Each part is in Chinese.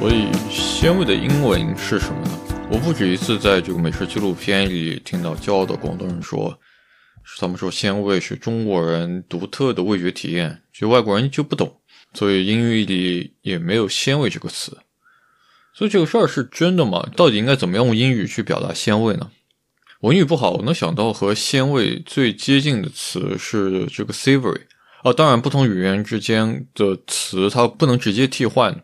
所以鲜味的英文是什么呢？我不止一次在这个美食纪录片里听到骄傲的广东人说，他们说鲜味是中国人独特的味觉体验，就外国人就不懂，所以英语里也没有鲜味这个词。所以这个事儿是真的吗？到底应该怎么样用英语去表达鲜味呢？我英语不好，我能想到和鲜味最接近的词是这个 savory。啊，当然，不同语言之间的词它不能直接替换。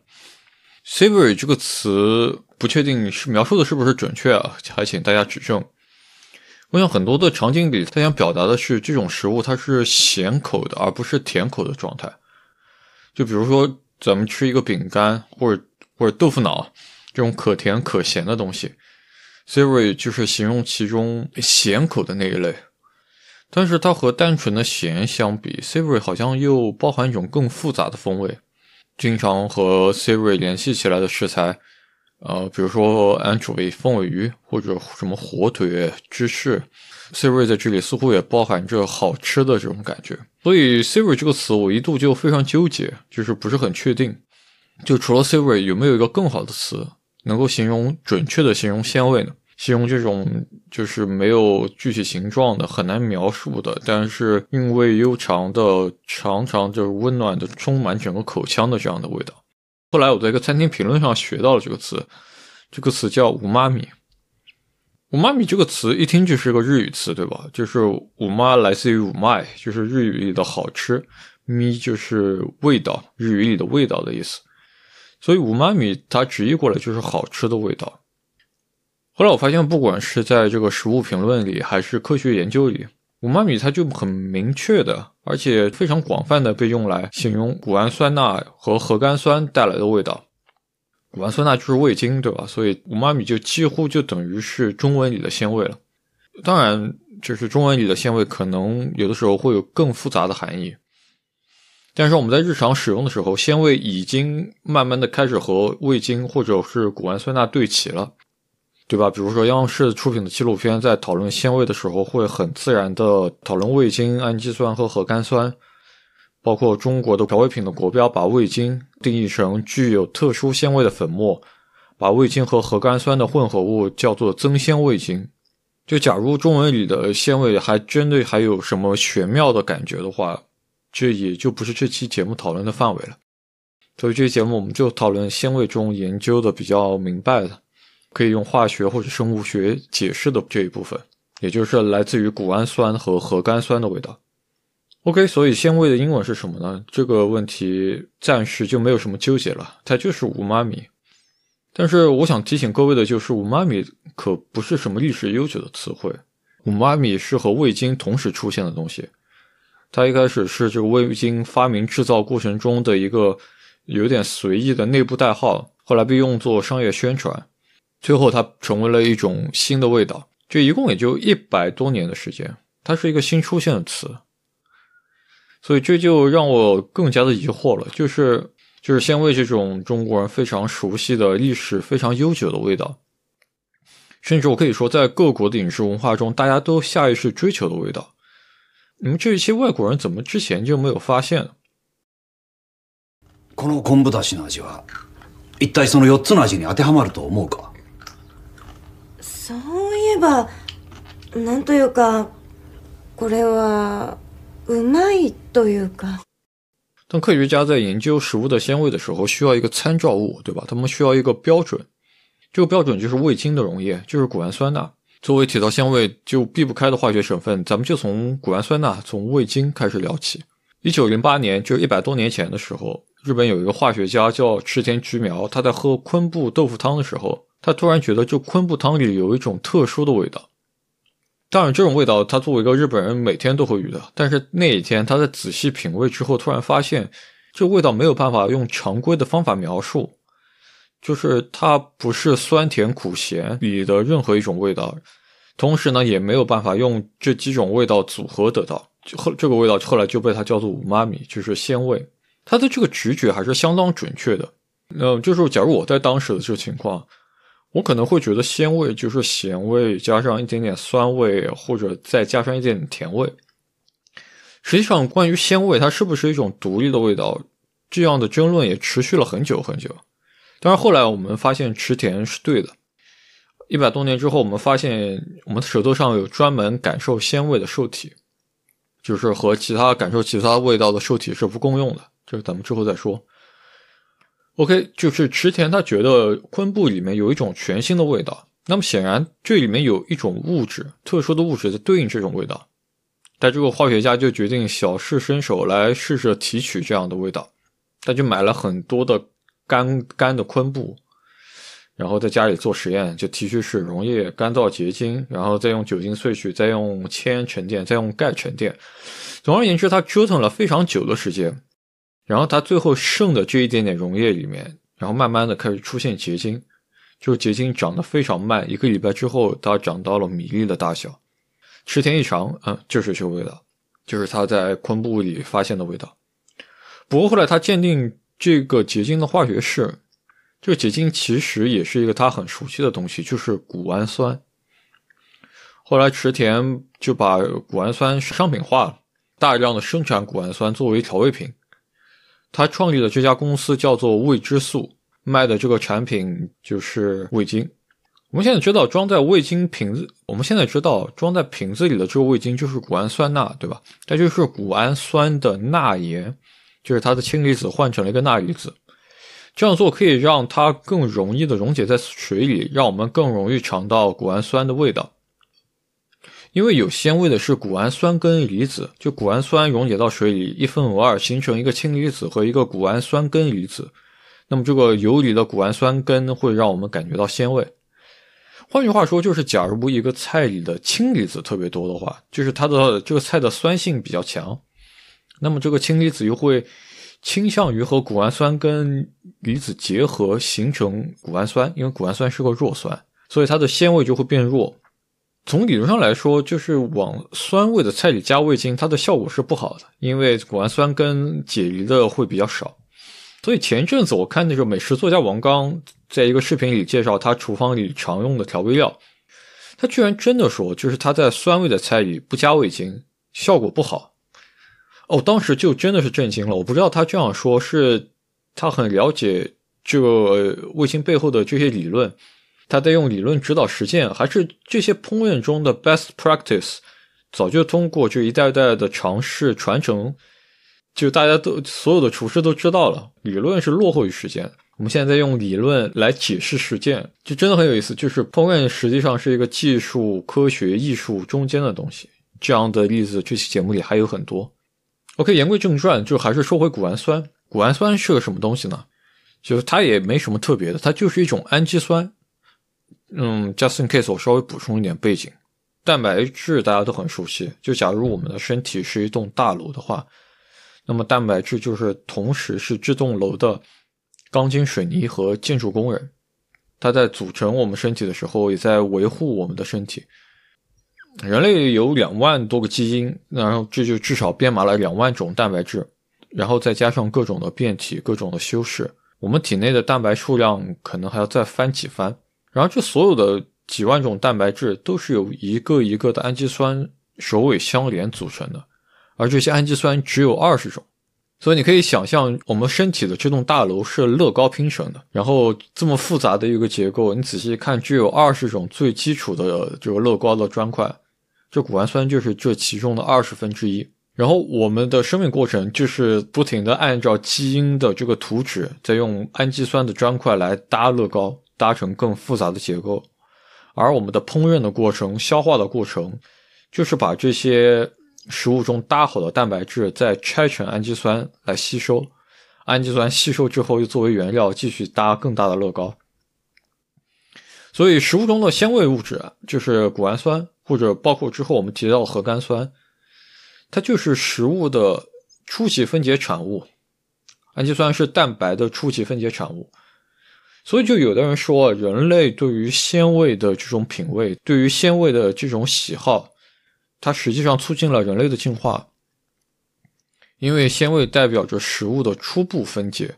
Savory 这个词不确定是描述的是不是准确啊，还请大家指正。我想很多的场景里，他想表达的是这种食物它是咸口的，而不是甜口的状态。就比如说，咱们吃一个饼干或者或者豆腐脑这种可甜可咸的东西，savory 就是形容其中咸口的那一类。但是它和单纯的咸相比，savory 好像又包含一种更复杂的风味。经常和 Siri 联系起来的食材，呃，比如说 anchovy 凤尾鱼或者什么火腿、芝士，Siri 在这里似乎也包含着好吃的这种感觉。所以 Siri 这个词我一度就非常纠结，就是不是很确定。就除了 Siri 有没有一个更好的词能够形容准确的形容鲜味呢？形容这种就是没有具体形状的、很难描述的，但是韵味悠长的、常常就是温暖的、充满整个口腔的这样的味道。后来我在一个餐厅评论上学到了这个词，这个词叫“五妈咪”。五妈咪这个词一听就是个日语词，对吧？就是“五妈”来自于“五麦”，就是日语里的好吃，“咪”就是味道，日语里的味道的意思。所以“五妈咪”它直译过来就是好吃的味道。后来我发现，不管是在这个食物评论里，还是科学研究里，五妈米它就很明确的，而且非常广泛的被用来形容谷氨酸钠和核苷酸带来的味道。谷氨酸钠就是味精，对吧？所以五妈米就几乎就等于是中文里的鲜味了。当然，就是中文里的鲜味可能有的时候会有更复杂的含义，但是我们在日常使用的时候，鲜味已经慢慢的开始和味精或者是谷氨酸钠对齐了。对吧？比如说央视出品的纪录片，在讨论鲜味的时候，会很自然的讨论味精、氨基酸和核苷酸。包括中国的调味品的国标，把味精定义成具有特殊鲜味的粉末，把味精和核苷酸的混合物叫做增鲜味精。就假如中文里的鲜味还真的还有什么玄妙的感觉的话，这也就不是这期节目讨论的范围了。所以这期节目我们就讨论鲜味中研究的比较明白的。可以用化学或者生物学解释的这一部分，也就是来自于谷氨酸和核苷酸的味道。OK，所以鲜味的英文是什么呢？这个问题暂时就没有什么纠结了，它就是五妈咪。但是我想提醒各位的就是，五妈咪可不是什么历史悠久的词汇。五妈咪是和味精同时出现的东西，它一开始是这个味精发明制造过程中的一个有点随意的内部代号，后来被用作商业宣传。最后，它成为了一种新的味道。这一共也就一百多年的时间，它是一个新出现的词。所以这就让我更加的疑惑了，就是就是鲜味这种中国人非常熟悉的历史非常悠久的味道，甚至我可以说，在各国的饮食文化中，大家都下意识追求的味道，你们这一些外国人怎么之前就没有发现呢？この昆布だしの味は一体その四つの味に当てはまると思うか？ そういえばなんというかこれはうまいというか。当科学家在研究食物的鲜味的时候，需要一个参照物，对吧？他们需要一个标准，这个标准就是味精的溶液，就是谷氨酸钠。作为提到鲜味就避不开的化学成分，咱们就从谷氨酸钠、从味精开始聊起。一九零八年，就一百多年前的时候，日本有一个化学家叫池田菊苗，他在喝昆布豆腐汤的时候。 他突然觉得，这昆布汤里有一种特殊的味道。当然，这种味道他作为一个日本人，每天都会遇到。但是那一天，他在仔细品味之后，突然发现，这味道没有办法用常规的方法描述，就是它不是酸甜苦咸里的任何一种味道，同时呢，也没有办法用这几种味道组合得到。后这个味道后来就被他叫做“五妈咪”，就是鲜味。他的这个直觉还是相当准确的。呃，就是假如我在当时的这个情况。我可能会觉得鲜味就是咸味加上一点点酸味，或者再加上一点点甜味。实际上，关于鲜味它是不是一种独立的味道，这样的争论也持续了很久很久。但是后来我们发现池田是对的。一百多年之后，我们发现我们的舌头上有专门感受鲜味的受体，就是和其他感受其他味道的受体是不共用的。这个咱们之后再说。OK，就是池田他觉得昆布里面有一种全新的味道，那么显然这里面有一种物质，特殊的物质在对应这种味道。但这个化学家就决定小试身手来试着提取这样的味道，他就买了很多的干干的昆布。然后在家里做实验，就提取水溶液、干燥结晶，然后再用酒精萃取，再用铅沉淀，再用钙沉淀。总而言之，他折腾了非常久的时间。然后他最后剩的这一点点溶液里面，然后慢慢的开始出现结晶，就结晶长得非常慢，一个礼拜之后，它长到了米粒的大小。池田一尝，嗯，就是这个味道，就是他在昆布里发现的味道。不过后来他鉴定这个结晶的化学式。这个结晶其实也是一个他很熟悉的东西，就是谷氨酸。后来池田就把谷氨酸商品化了，大量的生产谷氨酸作为调味品。他创立的这家公司叫做味之素，卖的这个产品就是味精。我们现在知道装在味精瓶子，我们现在知道装在瓶子里的这个味精就是谷氨酸钠，对吧？它就是谷氨酸的钠盐，就是它的氢离子换成了一个钠离子。这样做可以让它更容易的溶解在水里，让我们更容易尝到谷氨酸的味道。因为有鲜味的是谷氨酸根离子，就谷氨酸溶解到水里，一分为二，形成一个氢离子和一个谷氨酸根离子。那么这个游离的谷氨酸根会让我们感觉到鲜味。换句话说，就是假如一个菜里的氢离子特别多的话，就是它的这个菜的酸性比较强，那么这个氢离子又会。倾向于和谷氨酸跟离子结合形成谷氨酸，因为谷氨酸是个弱酸，所以它的鲜味就会变弱。从理论上来说，就是往酸味的菜里加味精，它的效果是不好的，因为谷氨酸跟解离的会比较少。所以前一阵子我看那个美食作家王刚在一个视频里介绍他厨房里常用的调味料，他居然真的说，就是他在酸味的菜里不加味精，效果不好。哦，当时就真的是震惊了。我不知道他这样说是他很了解这个味精背后的这些理论，他在用理论指导实践，还是这些烹饪中的 best practice 早就通过这一代代的尝试传承，就大家都所有的厨师都知道了，理论是落后于实践。我们现在在用理论来解释实践，就真的很有意思。就是烹饪实际上是一个技术、科学、艺术中间的东西。这样的例子，这期节目里还有很多。OK，言归正传，就还是说回谷氨酸。谷氨酸是个什么东西呢？就是它也没什么特别的，它就是一种氨基酸。嗯，just in case，我稍微补充一点背景。蛋白质大家都很熟悉，就假如我们的身体是一栋大楼的话，那么蛋白质就是同时是这栋楼的钢筋水泥和建筑工人，它在组成我们身体的时候，也在维护我们的身体。人类有两万多个基因，然后这就至少编码了两万种蛋白质，然后再加上各种的变体、各种的修饰，我们体内的蛋白数量可能还要再翻几番。然后这所有的几万种蛋白质都是由一个一个的氨基酸首尾相连组成的，而这些氨基酸只有二十种。所以你可以想象，我们身体的这栋大楼是乐高拼成的，然后这么复杂的一个结构，你仔细看，只有二十种最基础的这个乐高的砖块。这谷氨酸就是这其中的二十分之一，然后我们的生命过程就是不停的按照基因的这个图纸，在用氨基酸的砖块来搭乐高，搭成更复杂的结构。而我们的烹饪的过程、消化的过程，就是把这些食物中搭好的蛋白质再拆成氨基酸来吸收，氨基酸吸收之后又作为原料继续搭更大的乐高。所以食物中的鲜味物质就是谷氨酸。或者包括之后我们提到的核苷酸，它就是食物的初级分解产物。氨基酸是蛋白的初级分解产物，所以就有的人说，人类对于鲜味的这种品味，对于鲜味的这种喜好，它实际上促进了人类的进化，因为鲜味代表着食物的初步分解，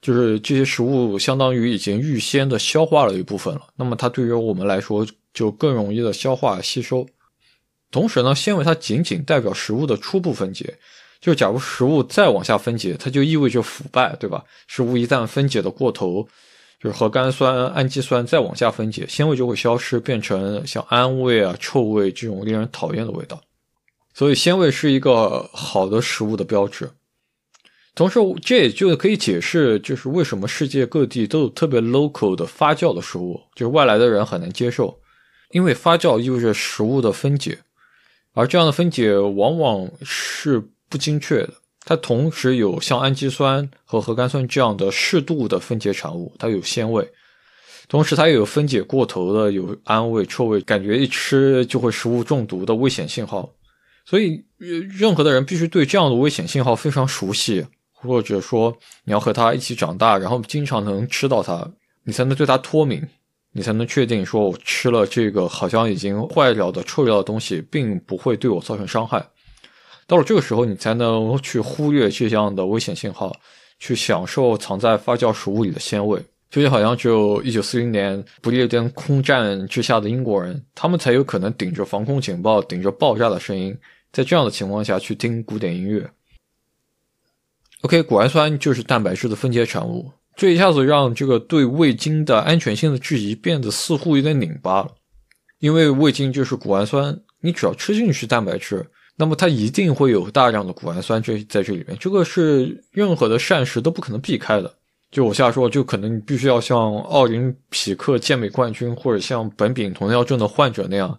就是这些食物相当于已经预先的消化了一部分了，那么它对于我们来说。就更容易的消化吸收，同时呢，纤维它仅仅代表食物的初步分解，就假如食物再往下分解，它就意味着腐败，对吧？食物一旦分解的过头，就是核苷酸、氨基酸再往下分解，鲜味就会消失，变成像氨味啊、臭味这种令人讨厌的味道。所以鲜味是一个好的食物的标志。同时，这也就可以解释，就是为什么世界各地都有特别 local 的发酵的食物，就是外来的人很难接受，因为发酵意味着食物的分解，而这样的分解往往是不精确的。它同时有像氨基酸和核苷酸这样的适度的分解产物，它有鲜味，同时它也有分解过头的有氨味、臭味，感觉一吃就会食物中毒的危险信号。所以，任何的人必须对这样的危险信号非常熟悉。或者说，你要和他一起长大，然后经常能吃到它，你才能对它脱敏，你才能确定说，我吃了这个好像已经坏掉的、臭掉的东西，并不会对我造成伤害。到了这个时候，你才能去忽略这样的危险信号，去享受藏在发酵食物里的鲜味。就好像只有一九四零年不列颠空战之下的英国人，他们才有可能顶着防空警报、顶着爆炸的声音，在这样的情况下去听古典音乐。OK，谷氨酸就是蛋白质的分解产物，这一下子让这个对味精的安全性的质疑变得似乎有点拧巴了。因为味精就是谷氨酸，你只要吃进去蛋白质，那么它一定会有大量的谷氨酸这在这里面，这个是任何的膳食都不可能避开的。就我瞎说，就可能你必须要像奥林匹克健美冠军或者像苯丙酮尿症的患者那样，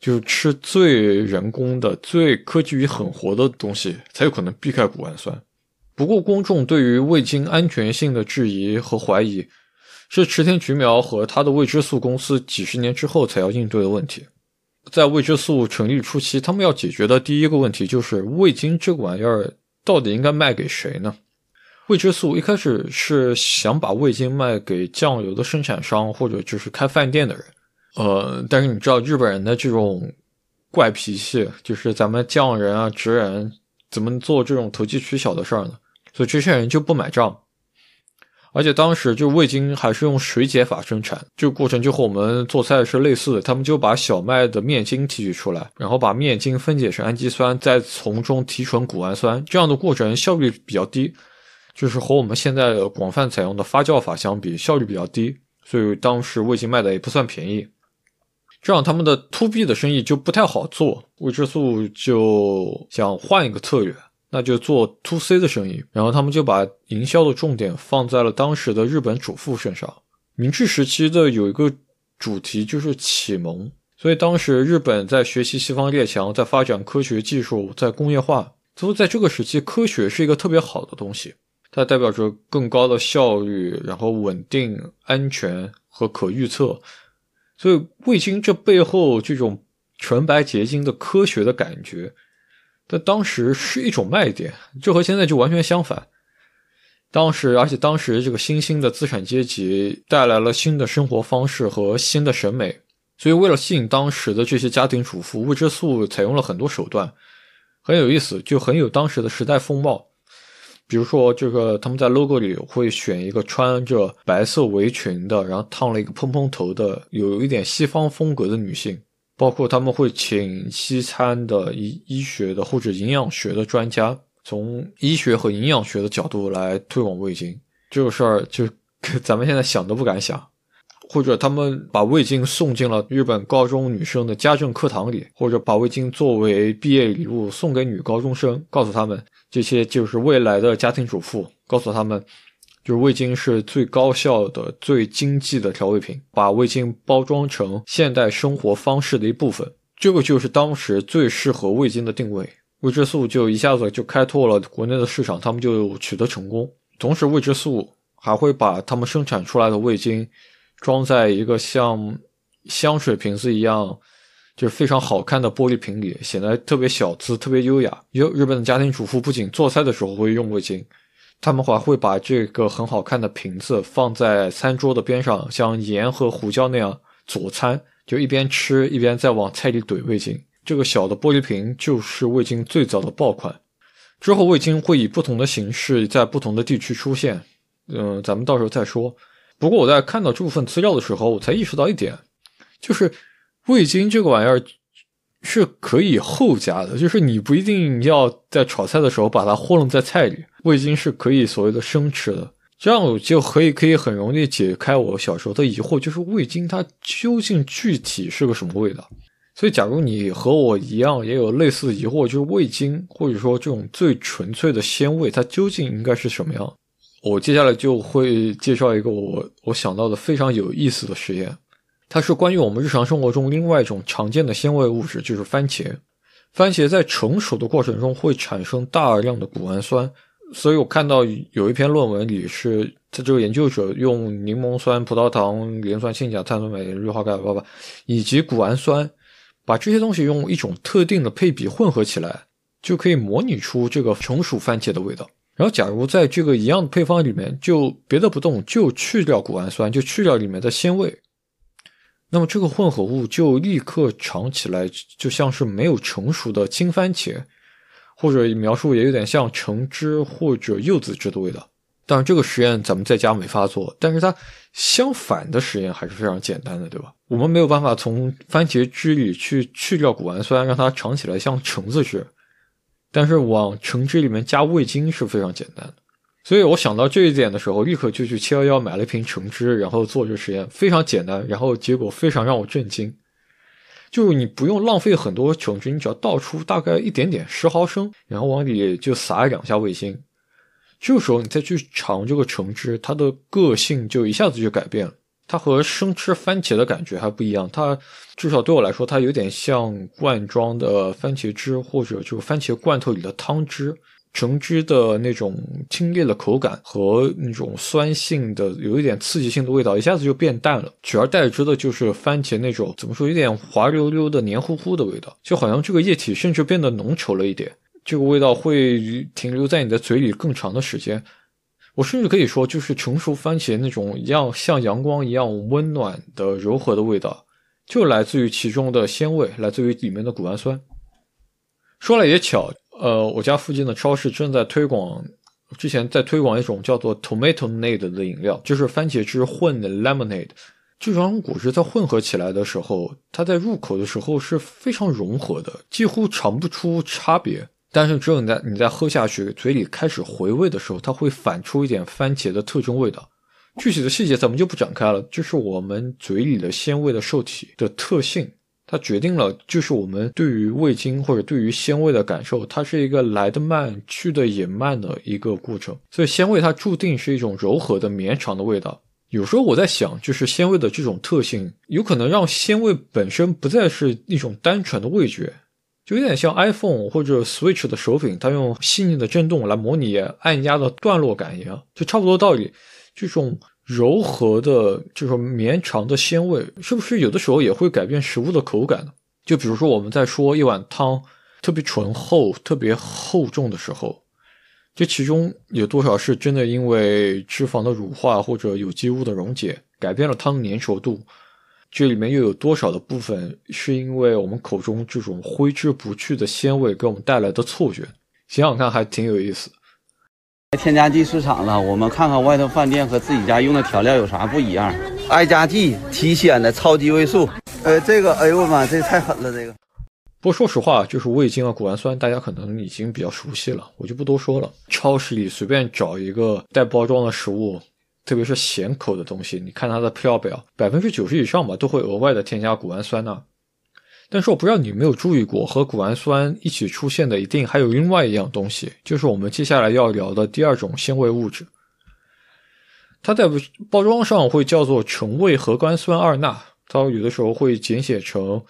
就是吃最人工的、最科技与狠活的东西，才有可能避开谷氨酸。不过，公众对于味精安全性的质疑和怀疑，是池田菊苗和他的味之素公司几十年之后才要应对的问题。在味之素成立初期，他们要解决的第一个问题就是味精这个玩意儿到底应该卖给谁呢？味之素一开始是想把味精卖给酱油的生产商或者就是开饭店的人，呃，但是你知道日本人的这种怪脾气，就是咱们匠人啊、职人怎么做这种投机取巧的事儿呢？所以这些人就不买账，而且当时就味精还是用水解法生产，这个过程就和我们做菜是类似的。他们就把小麦的面筋提取出来，然后把面筋分解成氨基酸，再从中提纯谷氨酸，这样的过程效率比较低，就是和我们现在广泛采用的发酵法相比，效率比较低。所以当时味精卖的也不算便宜，这样他们的 to B 的生意就不太好做。味之素就想换一个策略。那就做 to C 的生意，然后他们就把营销的重点放在了当时的日本主妇身上。明治时期的有一个主题就是启蒙，所以当时日本在学习西方列强，在发展科学技术，在工业化。所以在这个时期，科学是一个特别好的东西，它代表着更高的效率，然后稳定、安全和可预测。所以味精这背后这种纯白结晶的科学的感觉。在当时是一种卖点，这和现在就完全相反。当时，而且当时这个新兴的资产阶级带来了新的生活方式和新的审美，所以为了吸引当时的这些家庭主妇，味之素采用了很多手段，很有意思，就很有当时的时代风貌。比如说，这个他们在 logo 里会选一个穿着白色围裙的，然后烫了一个蓬蓬头的，有一点西方风格的女性。包括他们会请西餐的医医学的或者营养学的专家，从医学和营养学的角度来推广味精这个事儿，就咱们现在想都不敢想。或者他们把味精送进了日本高中女生的家政课堂里，或者把味精作为毕业礼物送给女高中生，告诉他们这些就是未来的家庭主妇，告诉他们。就是味精是最高效的、最经济的调味品，把味精包装成现代生活方式的一部分，这个就是当时最适合味精的定位。味之素就一下子就开拓了国内的市场，他们就取得成功。同时，味之素还会把他们生产出来的味精装在一个像香水瓶子一样，就是非常好看的玻璃瓶里，显得特别小资、特别优雅。有日本的家庭主妇不仅做菜的时候会用味精。他们还会把这个很好看的瓶子放在餐桌的边上，像盐和胡椒那样佐餐，就一边吃一边再往菜里怼味精。这个小的玻璃瓶就是味精最早的爆款。之后味精会以不同的形式在不同的地区出现，嗯，咱们到时候再说。不过我在看到这部分资料的时候，我才意识到一点，就是味精这个玩意儿。是可以后加的，就是你不一定要在炒菜的时候把它和弄在菜里。味精是可以所谓的生吃的，这样我就可以可以很容易解开我小时候的疑惑，就是味精它究竟具体是个什么味道？所以，假如你和我一样也有类似疑惑，就是味精或者说这种最纯粹的鲜味，它究竟应该是什么样？我接下来就会介绍一个我我想到的非常有意思的实验，它是关于我们日常生活中另外一种常见的鲜味物质，就是番茄。番茄在成熟的过程中会产生大量的谷氨酸。所以我看到有一篇论文里是，他这个研究者用柠檬酸、葡萄糖、磷酸氢钾、碳酸镁、氯化钙、爸爸以及谷氨酸，把这些东西用一种特定的配比混合起来，就可以模拟出这个成熟番茄的味道。然后，假如在这个一样的配方里面，就别的不动，就去掉谷氨酸，就去掉里面的鲜味，那么这个混合物就立刻尝起来就像是没有成熟的青番茄。或者描述也有点像橙汁或者柚子汁的味道。当然，这个实验咱们在家没法做，但是它相反的实验还是非常简单的，对吧？我们没有办法从番茄汁里去去掉谷氨酸，让它尝起来像橙子汁，但是往橙汁里面加味精是非常简单的。所以我想到这一点的时候，立刻就去七幺幺买了一瓶橙汁，然后做这实验，非常简单，然后结果非常让我震惊。就你不用浪费很多橙汁，你只要倒出大概一点点十毫升，然后往里就撒两下味精，这个时候你再去尝这个橙汁，它的个性就一下子就改变了。它和生吃番茄的感觉还不一样，它至少对我来说，它有点像罐装的番茄汁，或者就番茄罐头里的汤汁。橙汁的那种清冽的口感和那种酸性的、有一点刺激性的味道，一下子就变淡了，取而代之的就是番茄那种怎么说，有点滑溜溜的、黏糊糊的味道，就好像这个液体甚至变得浓稠了一点。这个味道会停留在你的嘴里更长的时间。我甚至可以说，就是成熟番茄那种一样像阳光一样温暖的、柔和的味道，就来自于其中的鲜味，来自于里面的谷氨酸。说来也巧。呃，我家附近的超市正在推广，之前在推广一种叫做 Tomatonade 的饮料，就是番茄汁混的 Lemonade。这两种果汁在混合起来的时候，它在入口的时候是非常融合的，几乎尝不出差别。但是只有你在你在喝下去，嘴里开始回味的时候，它会反出一点番茄的特征味道。具体的细节咱们就不展开了，就是我们嘴里的鲜味的受体的特性。它决定了，就是我们对于味精或者对于鲜味的感受，它是一个来得慢、去得也慢的一个过程。所以鲜味它注定是一种柔和的、绵长的味道。有时候我在想，就是鲜味的这种特性，有可能让鲜味本身不再是一种单纯的味觉，就有点像 iPhone 或者 Switch 的手柄，它用细腻的震动来模拟按压的段落感一样，就差不多道理。这种。柔和的这种绵长的鲜味，是不是有的时候也会改变食物的口感呢？就比如说我们在说一碗汤特别醇厚、特别厚重的时候，这其中有多少是真的因为脂肪的乳化或者有机物的溶解改变了汤的粘稠度？这里面又有多少的部分是因为我们口中这种挥之不去的鲜味给我们带来的错觉？想想看，还挺有意思。添加剂市场了，我们看看外头饭店和自己家用的调料有啥不一样。爱加剂提鲜的超级味素，呃，这个，哎呦我妈，这太狠了，这个。不过说实话，就是味精啊、谷氨酸，大家可能已经比较熟悉了，我就不多说了。超市里随便找一个带包装的食物，特别是咸口的东西，你看它的配料表，百分之九十以上吧，都会额外的添加谷氨酸呢。但是我不知道你有没有注意过，和谷氨酸一起出现的一定还有另外一样东西，就是我们接下来要聊的第二种纤维物质。它在包装上会叫做橙味核苷酸二钠，它有的时候会简写成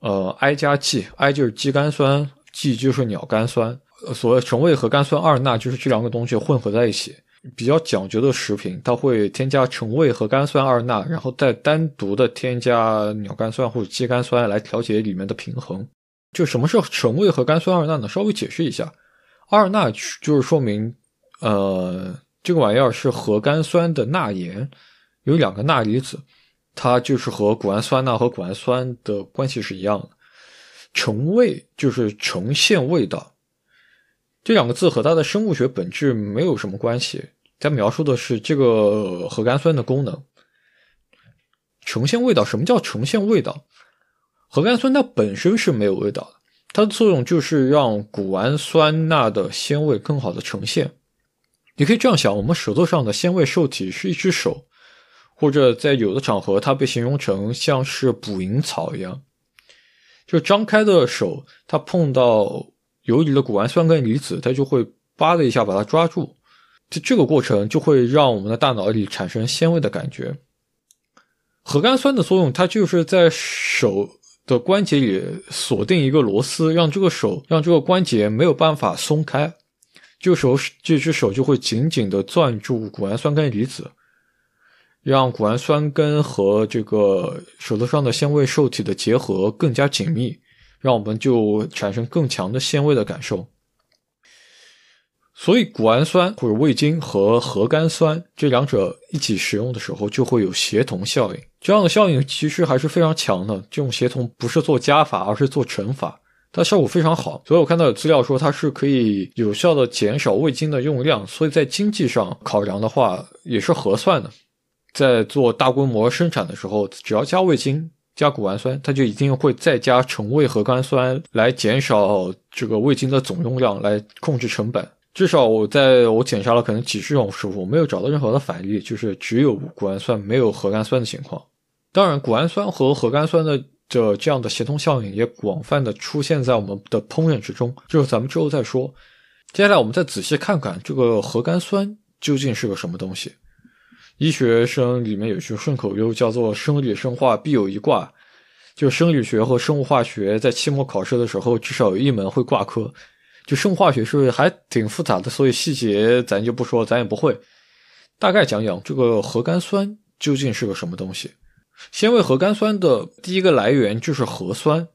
呃 I 加 G，I 就是肌苷酸，G 就是鸟苷酸。所谓橙味核苷酸二钠，就是这两个东西混合在一起。比较讲究的食品，它会添加橙味核苷酸二钠，然后再单独的添加鸟苷酸或者肌苷酸来调节里面的平衡。就什么是橙味核苷酸二钠呢？稍微解释一下，二钠就是说明，呃，这个玩意儿是核苷酸的钠盐，有两个钠离子，它就是和谷氨酸钠和谷氨酸的关系是一样的。橙味就是呈现味道。这两个字和它的生物学本质没有什么关系，它描述的是这个核苷酸的功能，呈现味道。什么叫呈现味道？核苷酸它本身是没有味道的，它的作用就是让谷氨酸钠的鲜味更好的呈现。你可以这样想：我们舌头上的鲜味受体是一只手，或者在有的场合，它被形容成像是捕蝇草一样，就张开的手，它碰到游离的谷氨酸根离子，它就会叭的一下把它抓住。这这个过程就会让我们的大脑里产生鲜味的感觉。核苷酸的作用，它就是在手的关节里锁定一个螺丝，让这个手让这个关节没有办法松开。这个时候，这只手就会紧紧地攥住谷氨酸根离子，让谷氨酸根和这个手头上的鲜味受体的结合更加紧密，让我们就产生更强的鲜味的感受。所以，谷氨酸或者味精和核苷酸这两者一起使用的时候，就会有协同效应。这样的效应其实还是非常强的。这种协同不是做加法，而是做乘法。它效果非常好，所以我看到有资料说它是可以有效的减少味精的用量，所以在经济上考量的话也是合算的。在做大规模生产的时候，只要加味精、加谷氨酸，它就一定会再加成味核苷酸来减少这个味精的总用量，来控制成本。至少我在我检查了可能几十种食物，没有找到任何的反例，就是只有谷氨酸没有核苷酸的情况。当然，谷氨酸和核苷酸的。这这样的协同效应也广泛的出现在我们的烹饪之中，就是咱们之后再说。接下来我们再仔细看看这个核苷酸究竟是个什么东西。医学生里面有句顺口溜叫做“生理生化必有一挂”，就生理学和生物化学在期末考试的时候至少有一门会挂科。就生物化学是还挺复杂的，所以细节咱就不说，咱也不会。大概讲讲这个核苷酸究竟是个什么东西。先为核苷酸的第一个来源就是核酸，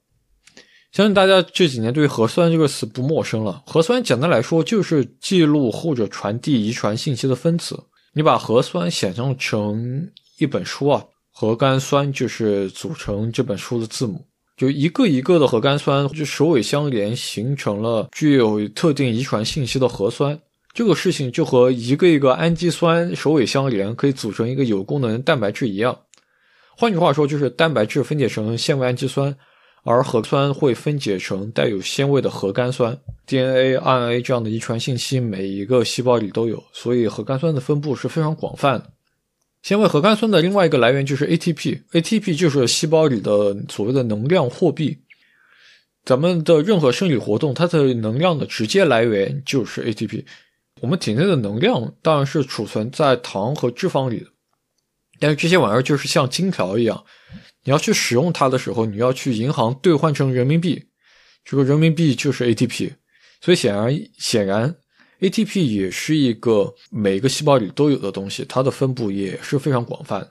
相信大家这几年对核酸这个词不陌生了。核酸简单来说就是记录或者传递遗传信息的分子。你把核酸想象成一本书啊，核苷酸就是组成这本书的字母，就一个一个的核苷酸就首尾相连，形成了具有特定遗传信息的核酸。这个事情就和一个一个氨基酸首尾相连，可以组成一个有功能蛋白质一样。换句话说，就是蛋白质分解成纤维氨基酸，而核酸会分解成带有纤维的核苷酸。DNA、RNA 这样的遗传信息，每一个细胞里都有，所以核苷酸的分布是非常广泛的。纤维核苷酸的另外一个来源就是 ATP，ATP 就是细胞里的所谓的能量货币。咱们的任何生理活动，它的能量的直接来源就是 ATP。我们体内的能量当然是储存在糖和脂肪里的。但是这些玩意儿就是像金条一样，你要去使用它的时候，你要去银行兑换成人民币，这个人民币就是 ATP。所以显然，显然，ATP 也是一个每个细胞里都有的东西，它的分布也是非常广泛。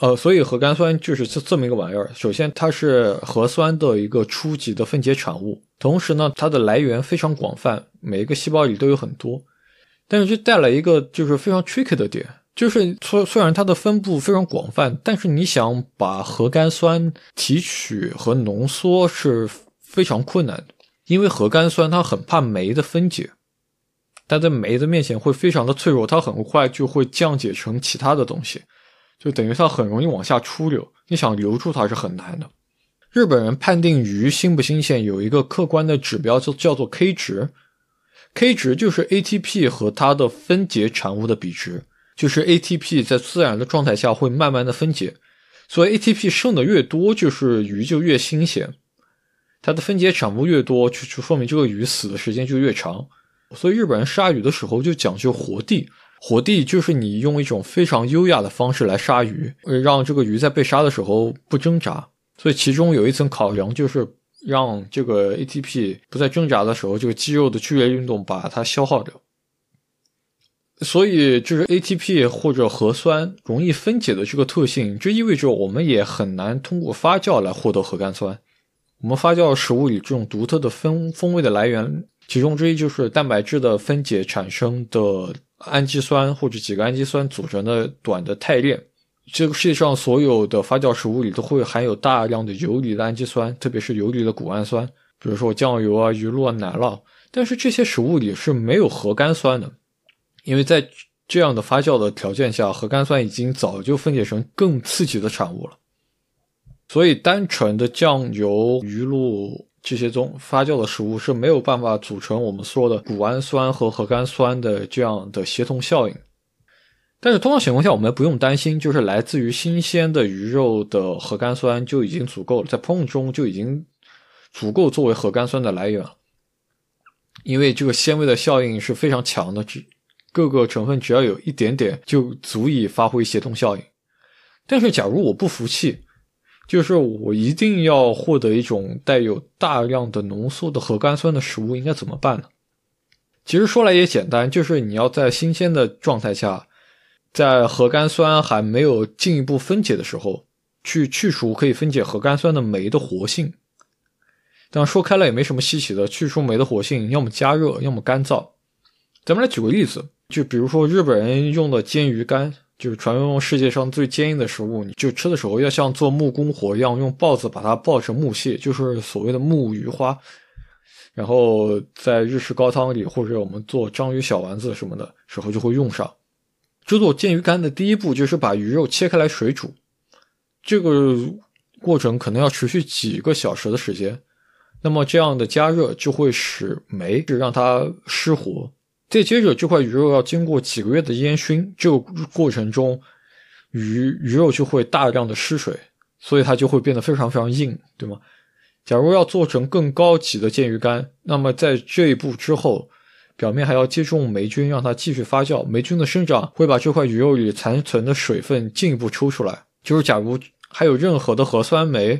呃，所以核苷酸就是这这么一个玩意儿。首先，它是核酸的一个初级的分解产物，同时呢，它的来源非常广泛，每一个细胞里都有很多。但是这带来一个就是非常 tricky 的点。就是虽虽然它的分布非常广泛，但是你想把核苷酸提取和浓缩是非常困难的，因为核苷酸它很怕酶的分解，它在酶的面前会非常的脆弱，它很快就会降解成其他的东西，就等于它很容易往下出流。你想留住它是很难的。日本人判定鱼新不新鲜有一个客观的指标，就叫做 K 值，K 值就是 ATP 和它的分解产物的比值。就是 ATP 在自然的状态下会慢慢的分解，所以 ATP 剩的越多，就是鱼就越新鲜。它的分解产物越多，就就说明这个鱼死的时间就越长。所以日本人杀鱼的时候就讲究活地，活地就是你用一种非常优雅的方式来杀鱼，让这个鱼在被杀的时候不挣扎。所以其中有一层考量就是让这个 ATP 不在挣扎的时候，这个肌肉的剧烈运动把它消耗掉。所以，就是 ATP 或者核酸容易分解的这个特性，这意味着我们也很难通过发酵来获得核苷酸。我们发酵食物里这种独特的风风味的来源，其中之一就是蛋白质的分解产生的氨基酸或者几个氨基酸组成的短的肽链。这个世界上所有的发酵食物里都会含有大量的游离的氨基酸，特别是游离的谷氨酸，比如说酱油啊、鱼露啊、奶酪。但是这些食物里是没有核苷酸的。因为在这样的发酵的条件下，核苷酸已经早就分解成更刺激的产物了，所以单纯的酱油、鱼露、这些中发酵的食物是没有办法组成我们说的谷氨酸和核苷酸的这样的协同效应。但是通常情况下，我们不用担心，就是来自于新鲜的鱼肉的核苷酸就已经足够了，在烹饪中就已经足够作为核苷酸的来源了。因为这个纤维的效应是非常强的，只各个成分只要有一点点就足以发挥协同效应。但是，假如我不服气，就是我一定要获得一种带有大量的浓缩的核苷酸的食物，应该怎么办呢？其实说来也简单，就是你要在新鲜的状态下。在核苷酸还没有进一步分解的时候，去去除可以分解核苷酸的酶的活性。当然说开了也没什么稀奇的，去除酶的活性，要么加热，要么干燥。咱们来举个例子，就比如说日本人用的煎鱼干，就是传说中世界上最坚硬的食物，你就吃的时候要像做木工活一样，用刨子把它刨成木屑，就是所谓的木鱼花。然后在日式高汤里，或者我们做章鱼小丸子什么的时候就会用上。制作煎鱼干的第一步就是把鱼肉切开来水煮，这个过程可能要持续几个小时的时间。那么这样的加热就会使酶是让它失活。再接着这块鱼肉要经过几个月的烟熏，这个过程中鱼鱼肉就会大量的失水，所以它就会变得非常非常硬，对吗？假如要做成更高级的煎鱼干，那么在这一步之后。表面还要接种霉菌，让它继续发酵。霉菌的生长会把这块鱼肉里残存的水分进一步抽出来。就是假如还有任何的核酸酶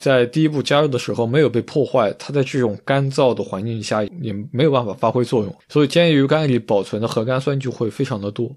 在第一步加热的时候没有被破坏，它在这种干燥的环境下也没有办法发挥作用。所以煎鱼干里保存的核苷酸就会非常的多。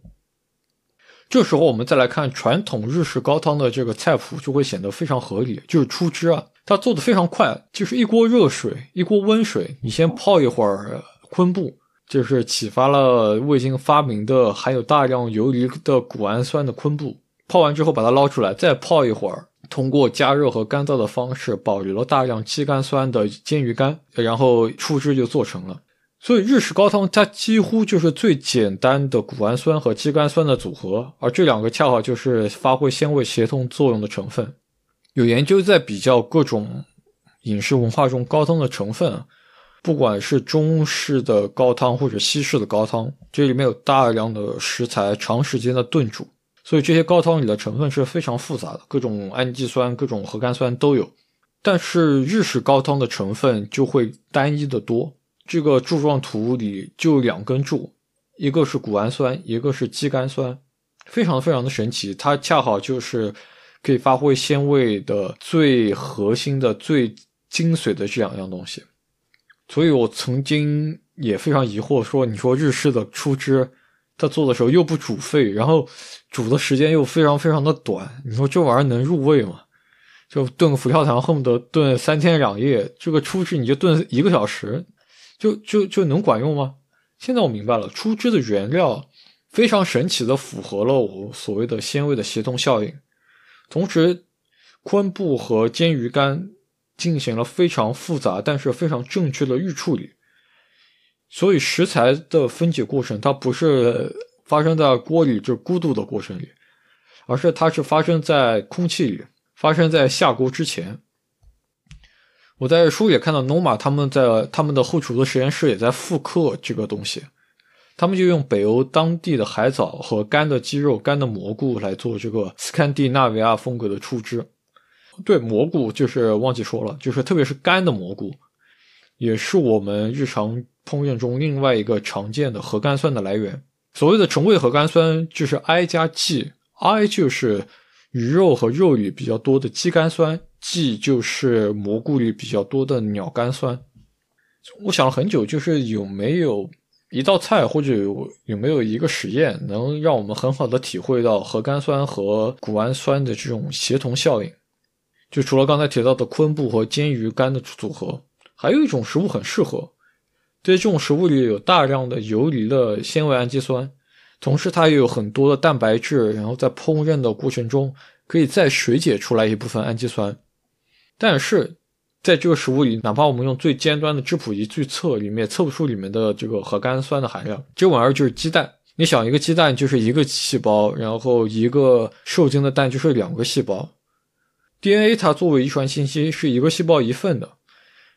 这时候我们再来看传统日式高汤的这个菜谱，就会显得非常合理。就是出汁啊，它做的非常快，就是一锅热水，一锅温水，你先泡一会儿昆布。就是启发了未经发明的含有大量游离的谷氨酸的昆布，泡完之后把它捞出来，再泡一会儿，通过加热和干燥的方式保留了大量肌苷酸的煎鱼干，然后出汁就做成了。所以日式高汤它几乎就是最简单的谷氨酸和肌苷酸的组合，而这两个恰好就是发挥鲜味协同作用的成分。有研究在比较各种饮食文化中高汤的成分。不管是中式的高汤或者西式的高汤，这里面有大量的食材长时间的炖煮，所以这些高汤里的成分是非常复杂的，各种氨基酸、各种核苷酸都有。但是日式高汤的成分就会单一的多。这个柱状图里就两根柱，一个是谷氨酸，一个是肌苷酸，非常非常的神奇。它恰好就是可以发挥鲜味的最核心的、最精髓的这两样东西。所以我曾经也非常疑惑，说你说日式的出汁，它做的时候又不煮沸，然后煮的时间又非常非常的短，你说这玩意儿能入味吗？就炖个佛跳墙，恨不得炖三天两夜，这个出汁你就炖一个小时，就就就能管用吗？现在我明白了，出汁的原料非常神奇的符合了我所谓的鲜味的协同效应，同时昆布和煎鱼干。进行了非常复杂但是非常正确的预处理，所以食材的分解过程它不是发生在锅里这咕嘟的过程里，而是它是发生在空气里，发生在下锅之前。我在书也看到 Noma 他们在他们的后厨的实验室也在复刻这个东西，他们就用北欧当地的海藻和干的鸡肉、干的蘑菇来做这个斯堪的纳维亚风格的出汁。对蘑菇就是忘记说了，就是特别是干的蘑菇，也是我们日常烹饪中另外一个常见的核苷酸的来源。所谓的成味核苷酸就是 I 加 G，I 就是鱼肉和肉里比较多的肌苷酸，G 就是蘑菇里比较多的鸟苷酸。我想了很久，就是有没有一道菜或者有有没有一个实验，能让我们很好的体会到核苷酸和谷氨酸的这种协同效应。就除了刚才提到的昆布和煎鱼干的组合，还有一种食物很适合。对这种食物里有大量的游离的纤维氨基酸，同时它也有很多的蛋白质，然后在烹饪的过程中可以再水解出来一部分氨基酸。但是在这个食物里，哪怕我们用最尖端的质谱仪去测，里面测不出里面的这个核苷酸的含量。这玩意儿就是鸡蛋，你想一个鸡蛋就是一个细胞，然后一个受精的蛋就是两个细胞。DNA 它作为遗传信息是一个细胞一份的，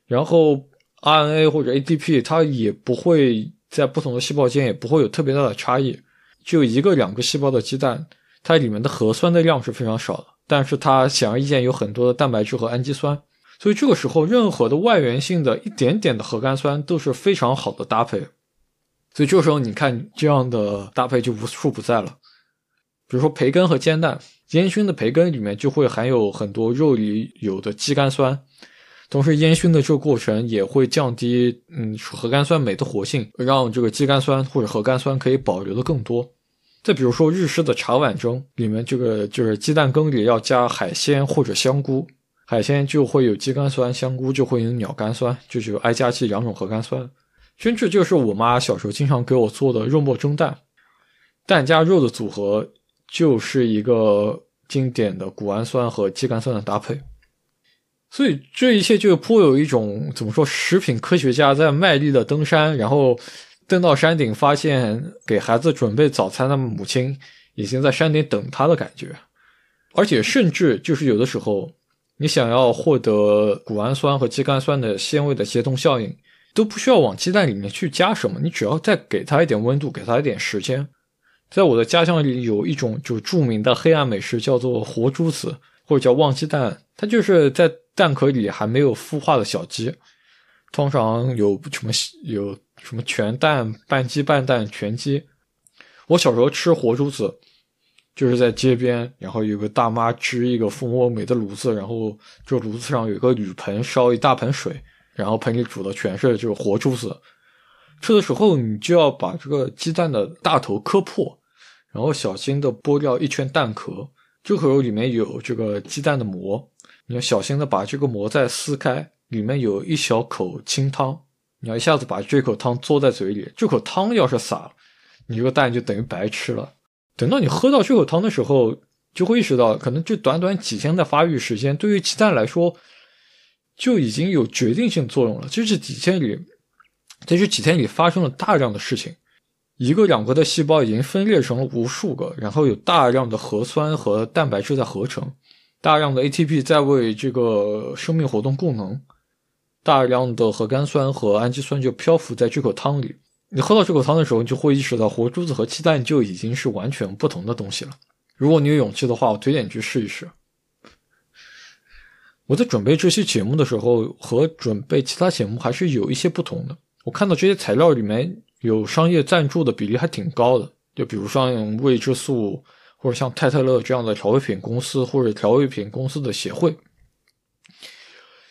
然后 RNA 或者 ATP 它也不会在不同的细胞间也不会有特别大的差异，就一个两个细胞的鸡蛋，它里面的核酸的量是非常少的，但是它显而易见有很多的蛋白质和氨基酸，所以这个时候任何的外源性的一点点的核苷酸都是非常好的搭配，所以这个时候你看这样的搭配就无处不在了，比如说培根和煎蛋，烟熏的培根里面就会含有很多肉里有的肌苷酸。同时，烟熏的这个过程也会降低嗯核苷酸酶的活性，让这个肌苷酸或者核苷酸可以保留的更多。再比如说，日式的茶碗蒸里面，这个就是鸡蛋羹里要加海鲜或者香菇，海鲜就会有肌苷酸，香菇就会有鸟苷酸，就是有 I 加 G 两种核苷酸。甚至就是我妈小时候经常给我做的肉末蒸蛋，蛋加肉的组合就是一个经典的谷氨酸和肌苷酸的搭配。所以这一切就颇有一种怎么说，食品科学家在卖力的登山，然后登到山顶，发现给孩子准备早餐的母亲已经在山顶等他的感觉。而且甚至就是有的时候，你想要获得谷氨酸和肌苷酸的纤维的协同效应，都不需要往鸡蛋里面去加什么，你只要再给它一点温度，给它一点时间。在我的家乡里，有一种就著名的黑暗美食，叫做活珠子，或者叫旺鸡蛋，它就是在。蛋壳里还没有孵化的小鸡，通常有什么有什么全蛋、半鸡、半蛋、全鸡。我小时候吃活珠子，就是在街边，然后有个大妈支一个蜂窝煤的炉子，然后这炉子上有个铝盆，烧一大盆水，然后盆里煮的全是就是活珠子。吃的时候，你就要把这个鸡蛋的大头磕破，然后小心的剥掉一圈蛋壳，这口肉里面有这个鸡蛋的膜。你要小心的把这个膜再撕开，里面有一小口清汤，你要一下子把这口汤嘬在嘴里。这口汤要是洒了，你这个蛋就等于白吃了。等到你喝到这口汤的时候，就会意识到，可能这短短几天的发育时间，对于鸡蛋来说，就已经有决定性作用了。这是几天里，在这几天里发生了大量的事情，一个两个的细胞已经分裂成了无数个，然后有大量的核酸和蛋白质在合成。大量的 ATP 在为这个生命活动供能，大量的核苷酸和氨基酸就漂浮在这口汤里。你喝到这口汤的时候，你就会意识到活珠子和鸡蛋就已经是完全不同的东西了。如果你有勇气的话，我推荐你去试一试。我在准备这期节目的时候，和准备其他节目还是有一些不同的。我看到这些材料里面有商业赞助的比例还挺高的，就比如像未知素。或者像泰特勒这样的调味品公司，或者调味品公司的协会，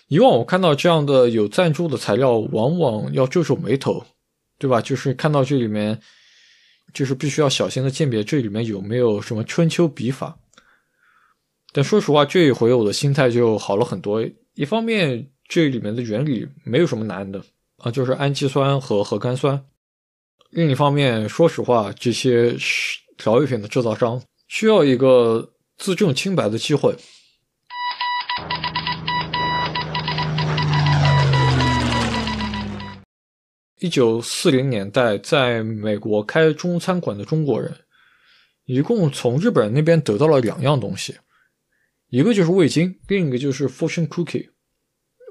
以往我看到这样的有赞助的材料，往往要皱皱眉头，对吧？就是看到这里面，就是必须要小心的鉴别这里面有没有什么春秋笔法。但说实话，这一回我的心态就好了很多。一方面，这里面的原理没有什么难的啊，就是氨基酸和核苷酸；另一方面，说实话，这些调味品的制造商。需要一个自证清白的机会。一九四零年代，在美国开中餐馆的中国人，一共从日本那边得到了两样东西，一个就是味精，另一个就是 Fortune Cookie。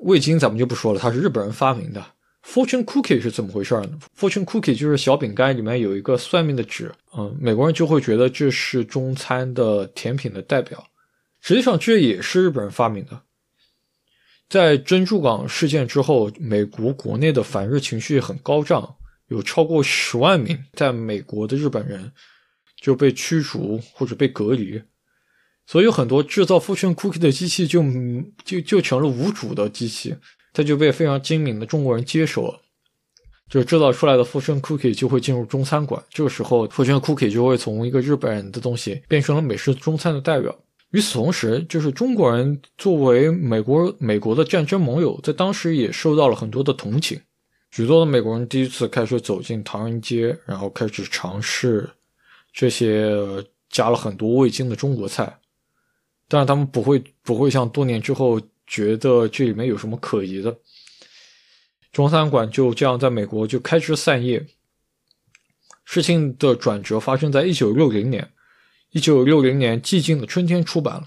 味精咱们就不说了，它是日本人发明的。Fortune cookie 是怎么回事呢？Fortune cookie 就是小饼干里面有一个算命的纸，嗯，美国人就会觉得这是中餐的甜品的代表。实际上，这也是日本人发明的。在珍珠港事件之后，美国国内的反日情绪很高涨，有超过十万名在美国的日本人就被驱逐或者被隔离，所以很多制造 Fortune cookie 的机器就就就成了无主的机器。它就被非常精明的中国人接手了，就制造出来的富春 cookie 就会进入中餐馆。这个时候，富春 cookie 就会从一个日本人的东西变成了美式中餐的代表。与此同时，就是中国人作为美国美国的战争盟友，在当时也受到了很多的同情。许多的美国人第一次开始走进唐人街，然后开始尝试这些加了很多味精的中国菜，但是他们不会不会像多年之后。觉得这里面有什么可疑的？中餐馆就这样在美国就开枝散叶。事情的转折发生在一九六零年，一九六零年《寂静的春天》出版了。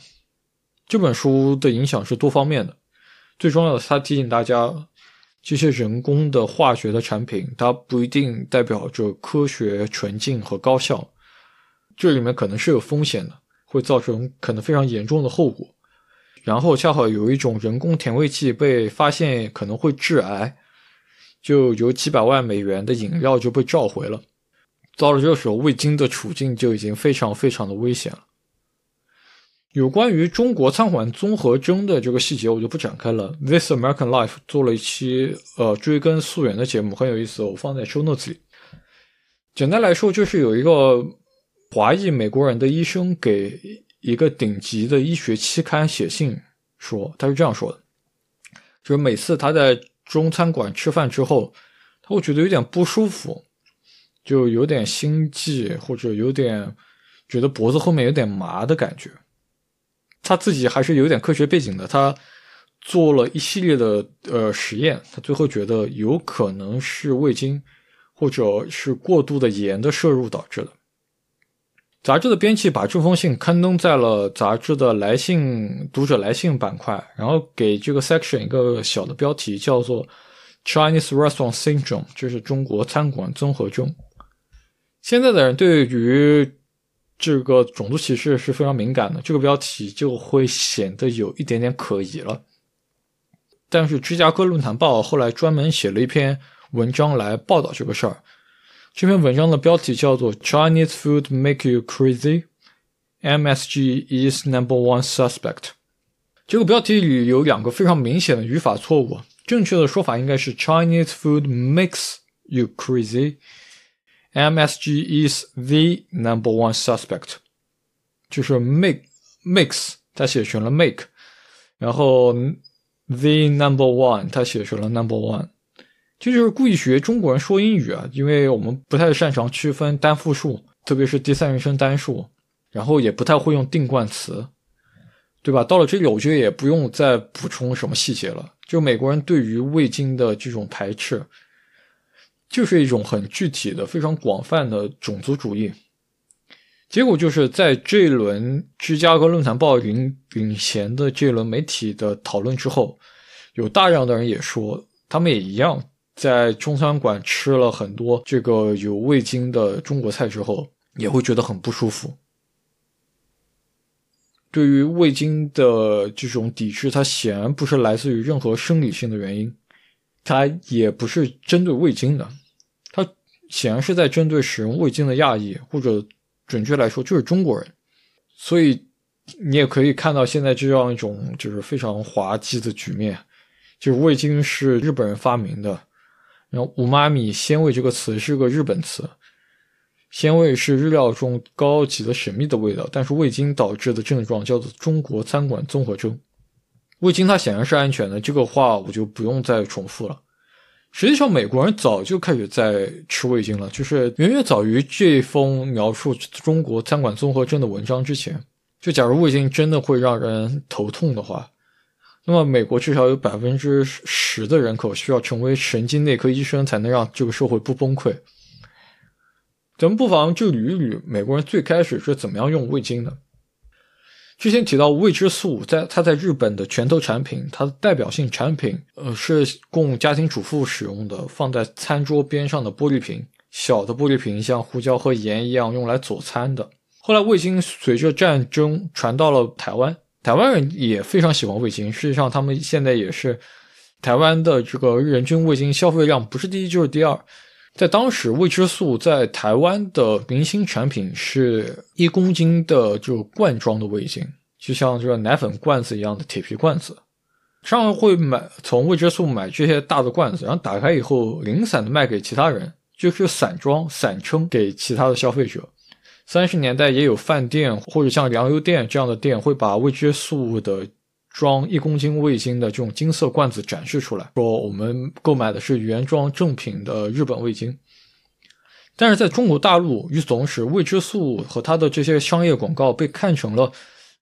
这本书的影响是多方面的，最重要的，是它提醒大家，这些人工的化学的产品，它不一定代表着科学纯净和高效，这里面可能是有风险的，会造成可能非常严重的后果。然后恰好有一种人工甜味剂被发现可能会致癌，就有几百万美元的饮料就被召回了。到了这时候，味精的处境就已经非常非常的危险了。有关于中国餐馆综合征的这个细节，我就不展开了。This American Life 做了一期呃追根溯源的节目，很有意思，我放在 show notes 里。简单来说，就是有一个华裔美国人的医生给一个顶级的医学期刊写信，说他是这样说的：，就是每次他在中餐馆吃饭之后，他会觉得有点不舒服，就有点心悸，或者有点觉得脖子后面有点麻的感觉。他自己还是有点科学背景的，他做了一系列的呃实验，他最后觉得有可能是味精或者是过度的盐的摄入导致的。杂志的编辑把这封信刊登在了杂志的来信读者来信板块，然后给这个 section 一个小的标题，叫做 Chinese Restaurant Syndrome，就是中国餐馆综合症。现在的人对于这个种族歧视是非常敏感的，这个标题就会显得有一点点可疑了。但是芝加哥论坛报后来专门写了一篇文章来报道这个事儿。这篇文章的标题叫做 “Chinese food make you crazy? MSG is number one suspect。”这个标题里有两个非常明显的语法错误，正确的说法应该是 “Chinese food makes you crazy”。MSG is the number one suspect，就是 make mix，它写成了 make，然后 the number one，它写成了 number one， 这就是故意学中国人说英语啊，因为我们不太擅长区分单复数，特别是第三人称单数，然后也不太会用定冠词，对吧？到了这里，我觉得也不用再补充什么细节了，就美国人对于味精的这种排斥。就是一种很具体的、非常广泛的种族主义。结果就是在这一轮芝加哥论坛报领领衔的这轮媒体的讨论之后，有大量的人也说，他们也一样在中餐馆吃了很多这个有味精的中国菜之后，也会觉得很不舒服。对于味精的这种抵制，它显然不是来自于任何生理性的原因。它也不是针对味精的，它显然是在针对使用味精的亚裔，或者准确来说就是中国人。所以你也可以看到现在这样一种就是非常滑稽的局面，就是味精是日本人发明的，然后“五妈米”鲜味这个词是个日本词，鲜味是日料中高级的神秘的味道，但是味精导致的症状叫做中国餐馆综合征。味精它显然是安全的，这个话我就不用再重复了。实际上，美国人早就开始在吃味精了，就是远远早于这封描述中国餐馆综合征的文章之前。就假如味精真的会让人头痛的话，那么美国至少有百分之十的人口需要成为神经内科医生，才能让这个社会不崩溃。咱们不妨就捋一捋美国人最开始是怎么样用味精的。之前提到味之素，在它在日本的拳头产品，它的代表性产品，呃，是供家庭主妇使用的，放在餐桌边上的玻璃瓶，小的玻璃瓶，像胡椒和盐一样用来佐餐的。后来味精随着战争传到了台湾，台湾人也非常喜欢味精。事实上，他们现在也是台湾的这个人均味精消费量不是第一就是第二。在当时，味之素在台湾的明星产品是一公斤的这个罐装的味精，就像这个奶粉罐子一样的铁皮罐子。商人会买从味之素买这些大的罐子，然后打开以后零散的卖给其他人，就是散装散称给其他的消费者。三十年代也有饭店或者像粮油店这样的店会把味之素的。装一公斤味精的这种金色罐子展示出来，说我们购买的是原装正品的日本味精。但是在中国大陆，与此同时，味之素和它的这些商业广告被看成了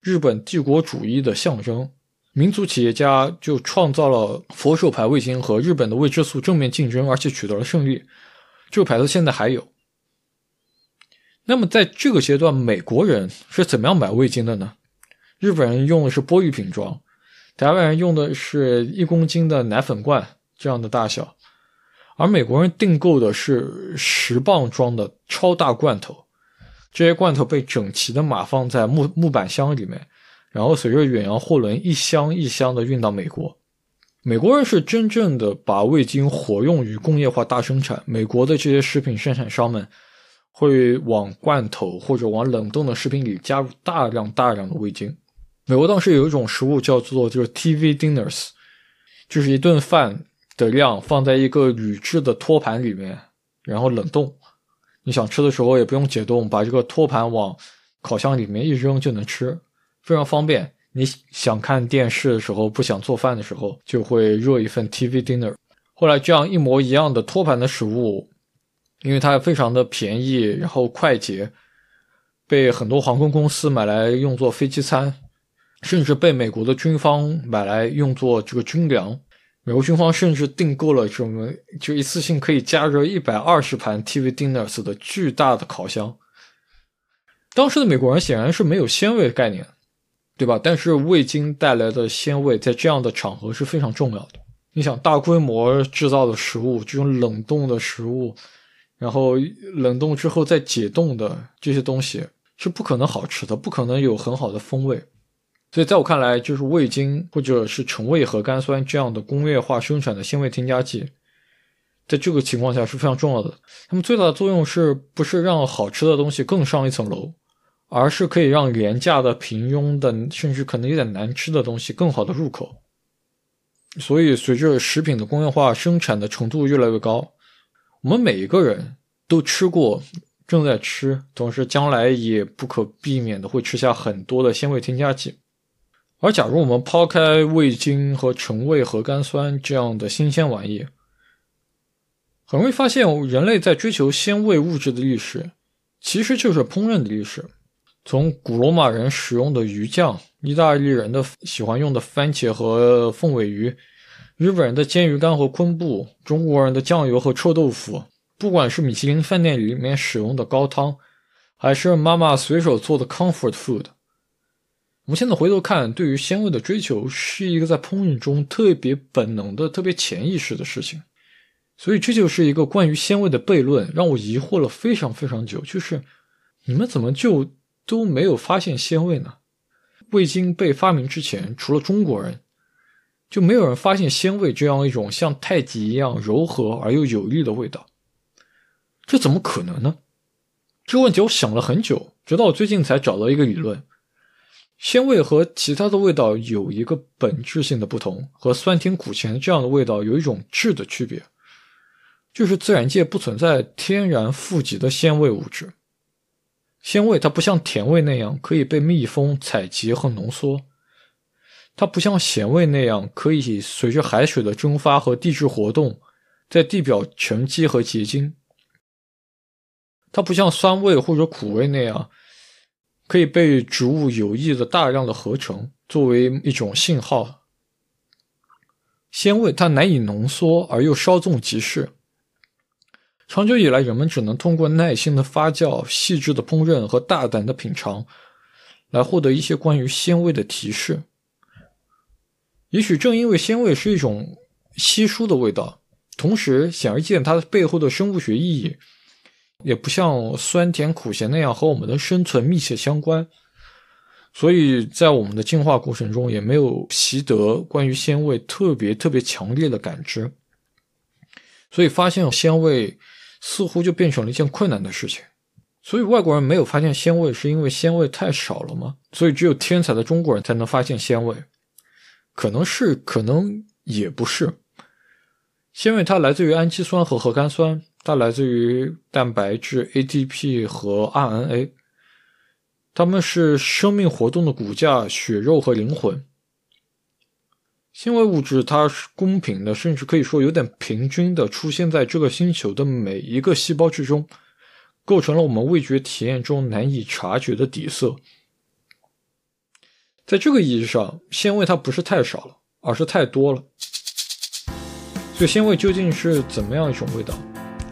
日本帝国主义的象征。民族企业家就创造了佛手牌味精和日本的味之素正面竞争，而且取得了胜利。这个牌子现在还有。那么在这个阶段，美国人是怎么样买味精的呢？日本人用的是玻璃瓶装。台湾人用的是一公斤的奶粉罐，这样的大小，而美国人订购的是十磅装的超大罐头，这些罐头被整齐的码放在木木板箱里面，然后随着远洋货轮一箱一箱的运到美国。美国人是真正的把味精活用于工业化大生产，美国的这些食品生产商们会往罐头或者往冷冻的食品里加入大量大量的味精。美国当时有一种食物叫做就是 TV dinners，就是一顿饭的量放在一个铝制的托盘里面，然后冷冻。你想吃的时候也不用解冻，把这个托盘往烤箱里面一扔就能吃，非常方便。你想看电视的时候，不想做饭的时候，就会热一份 TV dinner。后来这样一模一样的托盘的食物，因为它非常的便宜，然后快捷，被很多航空公司买来用作飞机餐，甚至被美国的军方买来用作这个军粮。美国军方甚至订购了这么就一次性可以加热一百二十盘 TV dinners 的巨大的烤箱。当时的美国人显然是没有鲜味概念。对吧？但是味精带来的鲜味，在这样的场合是非常重要的。你想，大规模制造的食物，这种冷冻的食物，然后冷冻之后再解冻的这些东西，是不可能好吃的，不可能有很好的风味。所以，在我看来，就是味精或者是橙味核苷酸这样的工业化生产的鲜味添加剂，在这个情况下是非常重要的。它们最大的作用是不是让好吃的东西更上一层楼？而是可以让廉价的、平庸的，甚至可能有点难吃的东西更好的入口。所以，随着食品的工业化生产的程度越来越高，我们每一个人都吃过，正在吃，同时将来也不可避免的会吃下很多的鲜味添加剂。而假如我们抛开味精和橙味核苷酸这样的新鲜玩意，很容易发现，人类在追求鲜味物质的历史，其实就是烹饪的历史。从古罗马人使用的鱼酱，意大利人的喜欢用的番茄和凤尾鱼，日本人的煎鱼干和昆布，中国人的酱油和臭豆腐，不管是米其林饭店里面使用的高汤，还是妈妈随手做的 comfort food，我们现在回头看，对于鲜味的追求是一个在烹饪中特别本能的、特别潜意识的事情。所以这就是一个关于鲜味的悖论，让我疑惑了非常非常久，就是你们怎么就？都没有发现鲜味呢。味精被发明之前，除了中国人，就没有人发现鲜味这样一种像太极一样柔和而又有力的味道。这怎么可能呢？这个问题我想了很久，直到我最近才找到一个理论：鲜味和其他的味道有一个本质性的不同，和酸甜苦咸这样的味道有一种质的区别，就是自然界不存在天然富集的鲜味物质。鲜味它不像甜味那样可以被蜜蜂采集和浓缩，它不像咸味那样可以随着海水的蒸发和地质活动在地表沉积和结晶，它不像酸味或者苦味那样可以被植物有意的大量的合成作为一种信号。鲜味它难以浓缩而又稍纵即逝。长久以来，人们只能通过耐心的发酵、细致的烹饪和大胆的品尝，来获得一些关于鲜味的提示。也许正因为鲜味是一种稀疏的味道，同时显而易见它背后的生物学意义，也不像酸甜苦咸那样和我们的生存密切相关，所以在我们的进化过程中也没有习得关于鲜味特别特别强烈的感知。所以发现鲜味。似乎就变成了一件困难的事情，所以外国人没有发现鲜味，是因为鲜味太少了吗？所以只有天才的中国人才能发现鲜味，可能是，可能也不是。纤维它来自于氨基酸和核苷酸，它来自于蛋白质 ATP 和 RNA，它们是生命活动的骨架、血肉和灵魂。纤维物质它是公平的，甚至可以说有点平均的出现在这个星球的每一个细胞之中，构成了我们味觉体验中难以察觉的底色。在这个意义上，鲜味它不是太少了，而是太多了。所以，鲜味究竟是怎么样一种味道？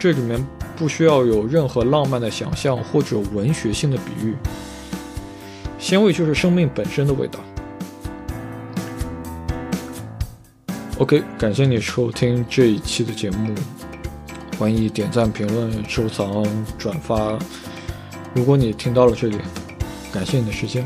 这里面不需要有任何浪漫的想象或者文学性的比喻，鲜味就是生命本身的味道。OK，感谢你收听这一期的节目，欢迎点赞、评论、收藏、转发。如果你听到了这里，感谢你的时间。